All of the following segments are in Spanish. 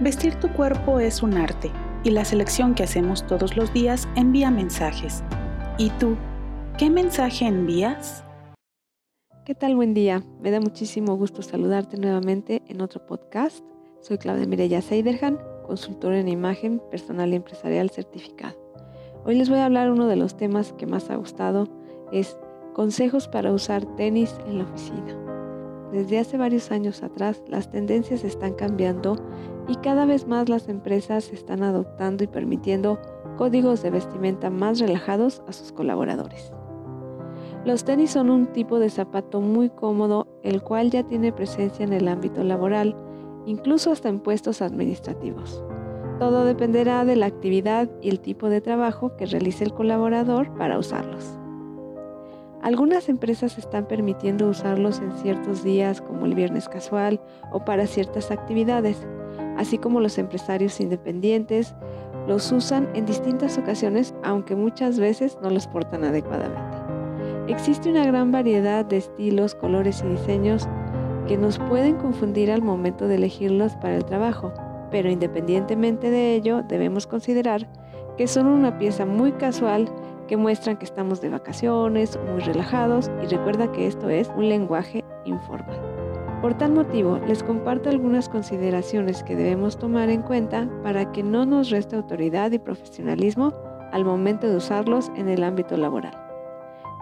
Vestir tu cuerpo es un arte y la selección que hacemos todos los días envía mensajes. ¿Y tú, qué mensaje envías? ¿Qué tal? Buen día. Me da muchísimo gusto saludarte nuevamente en otro podcast. Soy Claudia Mireya Seiderhan, consultora en imagen personal y empresarial certificado. Hoy les voy a hablar uno de los temas que más ha gustado, es consejos para usar tenis en la oficina. Desde hace varios años atrás, las tendencias están cambiando y cada vez más las empresas están adoptando y permitiendo códigos de vestimenta más relajados a sus colaboradores. Los tenis son un tipo de zapato muy cómodo, el cual ya tiene presencia en el ámbito laboral, incluso hasta en puestos administrativos. Todo dependerá de la actividad y el tipo de trabajo que realice el colaborador para usarlos. Algunas empresas están permitiendo usarlos en ciertos días como el viernes casual o para ciertas actividades, así como los empresarios independientes los usan en distintas ocasiones aunque muchas veces no los portan adecuadamente. Existe una gran variedad de estilos, colores y diseños que nos pueden confundir al momento de elegirlos para el trabajo, pero independientemente de ello debemos considerar que son una pieza muy casual que muestran que estamos de vacaciones, muy relajados y recuerda que esto es un lenguaje informal. Por tal motivo, les comparto algunas consideraciones que debemos tomar en cuenta para que no nos reste autoridad y profesionalismo al momento de usarlos en el ámbito laboral.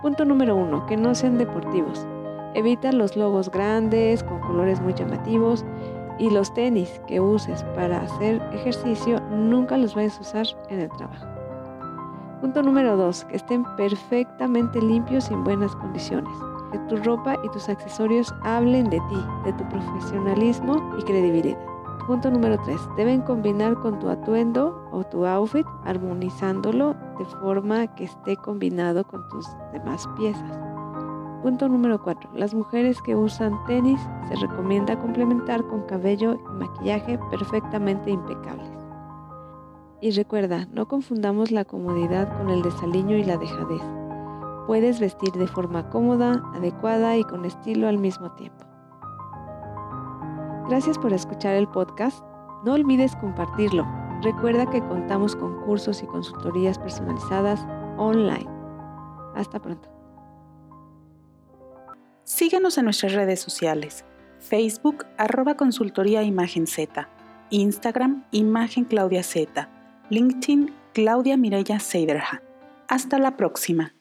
Punto número 1. Que no sean deportivos. Evita los logos grandes, con colores muy llamativos y los tenis que uses para hacer ejercicio nunca los vayas a usar en el trabajo. Punto número 2. Que estén perfectamente limpios y en buenas condiciones. Que tu ropa y tus accesorios hablen de ti, de tu profesionalismo y credibilidad. Punto número 3. Deben combinar con tu atuendo o tu outfit, armonizándolo de forma que esté combinado con tus demás piezas. Punto número 4. Las mujeres que usan tenis se recomienda complementar con cabello y maquillaje perfectamente impecables. Y recuerda, no confundamos la comodidad con el desaliño y la dejadez. Puedes vestir de forma cómoda, adecuada y con estilo al mismo tiempo. Gracias por escuchar el podcast. No olvides compartirlo. Recuerda que contamos con cursos y consultorías personalizadas online. Hasta pronto. Síguenos en nuestras redes sociales. Facebook, arroba Z. Instagram, Imagen Claudia Z. LinkedIn Claudia Mireya Seiderhan. Hasta la próxima.